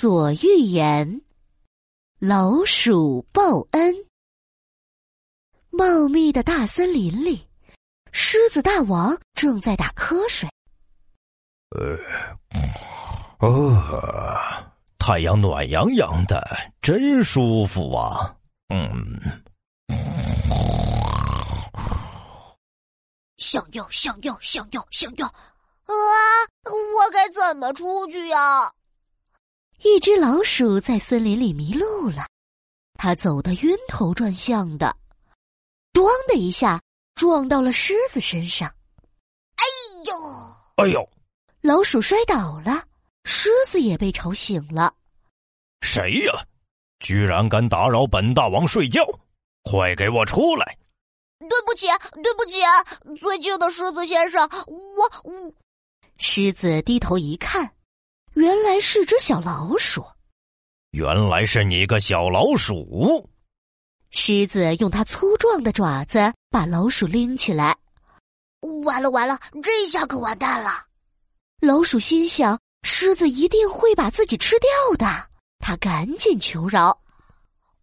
所欲言，老鼠报恩。茂密的大森林里，狮子大王正在打瞌睡。呃，哦，太阳暖洋洋的，真舒服啊！嗯，想要，想要，想要，想要！啊，我该怎么出去呀？一只老鼠在森林里迷路了，它走得晕头转向的，咣的一下撞到了狮子身上。哎呦！哎呦！老鼠摔倒了，狮子也被吵醒了。谁呀？居然敢打扰本大王睡觉！快给我出来！对不起，对不起，尊敬的狮子先生，我我。狮子低头一看。原来是只小老鼠，原来是你个小老鼠！狮子用它粗壮的爪子把老鼠拎起来。完了完了，这下可完蛋了！老鼠心想，狮子一定会把自己吃掉的。他赶紧求饶：“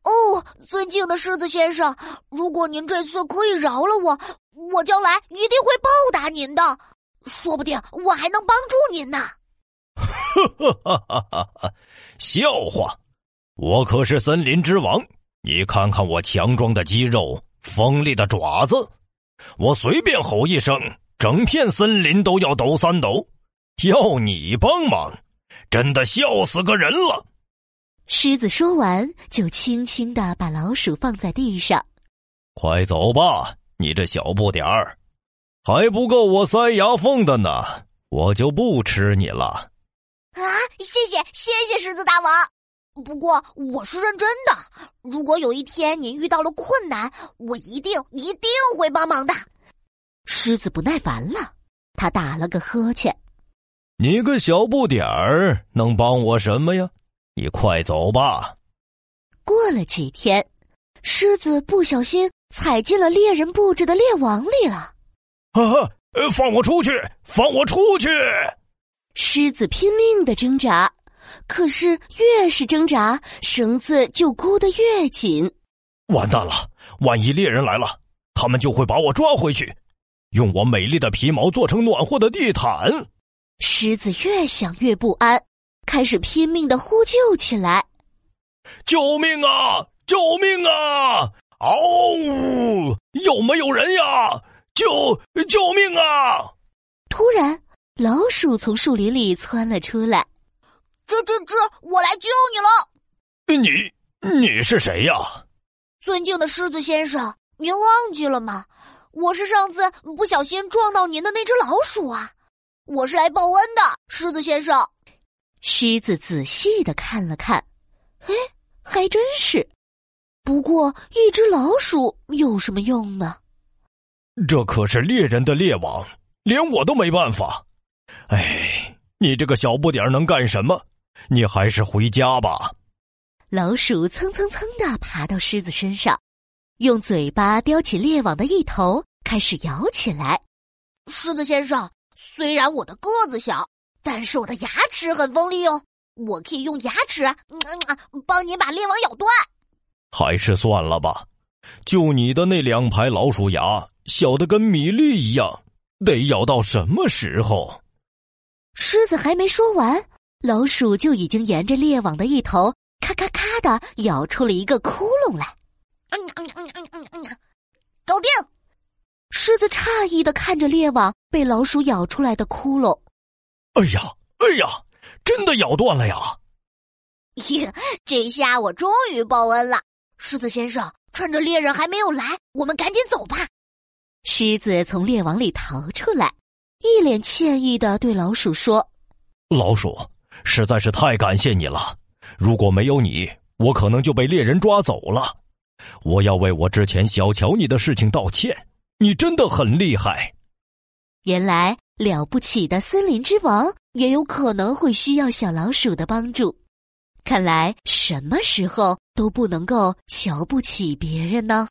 哦，尊敬的狮子先生，如果您这次可以饶了我，我将来一定会报答您的。说不定我还能帮助您呢。”哈哈哈哈哈！笑话，我可是森林之王。你看看我强壮的肌肉，锋利的爪子，我随便吼一声，整片森林都要抖三抖。要你帮忙，真的笑死个人了。狮子说完，就轻轻的把老鼠放在地上。快走吧，你这小不点儿，还不够我塞牙缝的呢。我就不吃你了。啊！谢谢谢谢狮子大王，不过我是认真的。如果有一天您遇到了困难，我一定一定会帮忙的。狮子不耐烦了，他打了个呵欠：“你个小不点儿，能帮我什么呀？你快走吧。”过了几天，狮子不小心踩进了猎人布置的猎网里了。啊！放我出去！放我出去！狮子拼命的挣扎，可是越是挣扎，绳子就箍得越紧。完蛋了！万一猎人来了，他们就会把我抓回去，用我美丽的皮毛做成暖和的地毯。狮子越想越不安，开始拼命的呼救起来：“救命啊！救命啊！嗷呜！有没有人呀？救救命啊！”突然。老鼠从树林里窜了出来，吱吱吱！我来救你了。你你是谁呀？尊敬的狮子先生，您忘记了吗？我是上次不小心撞到您的那只老鼠啊！我是来报恩的，狮子先生。狮子仔细的看了看，哎，还真是。不过一只老鼠有什么用呢？这可是猎人的猎网，连我都没办法。哎，你这个小不点儿能干什么？你还是回家吧。老鼠蹭蹭蹭的爬到狮子身上，用嘴巴叼起猎网的一头，开始咬起来。狮子先生，虽然我的个子小，但是我的牙齿很锋利哦，我可以用牙齿嗯帮您把猎网咬断。还是算了吧，就你的那两排老鼠牙，小的跟米粒一样，得咬到什么时候？狮子还没说完，老鼠就已经沿着猎网的一头咔咔咔的咬出了一个窟窿来。嗯嗯嗯嗯嗯嗯，搞定！狮子诧异的看着猎网被老鼠咬出来的窟窿。哎呀，哎呀，真的咬断了呀！这下我终于报恩了，狮子先生，趁着猎人还没有来，我们赶紧走吧。狮子从猎网里逃出来。一脸歉意的对老鼠说：“老鼠，实在是太感谢你了。如果没有你，我可能就被猎人抓走了。我要为我之前小瞧你的事情道歉。你真的很厉害。原来了不起的森林之王也有可能会需要小老鼠的帮助。看来什么时候都不能够瞧不起别人呢。”